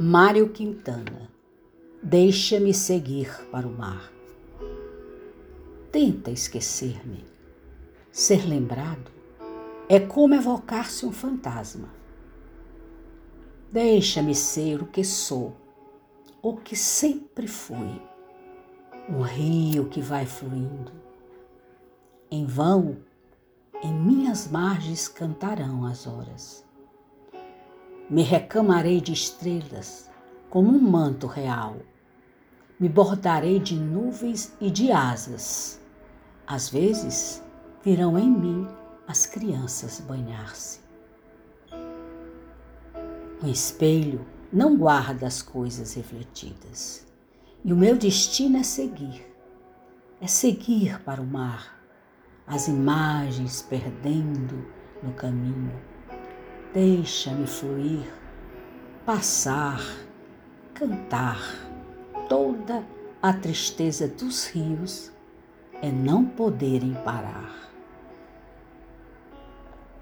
Mário Quintana, deixa-me seguir para o mar. Tenta esquecer-me. Ser lembrado é como evocar-se um fantasma. Deixa-me ser o que sou, o que sempre fui, um rio que vai fluindo. Em vão, em minhas margens cantarão as horas me recamarei de estrelas como um manto real. Me bordarei de nuvens e de asas. Às vezes virão em mim as crianças banhar-se. O espelho não guarda as coisas refletidas. E o meu destino é seguir. É seguir para o mar, as imagens perdendo no caminho Deixa-me fluir, passar, cantar. Toda a tristeza dos rios é não poderem parar.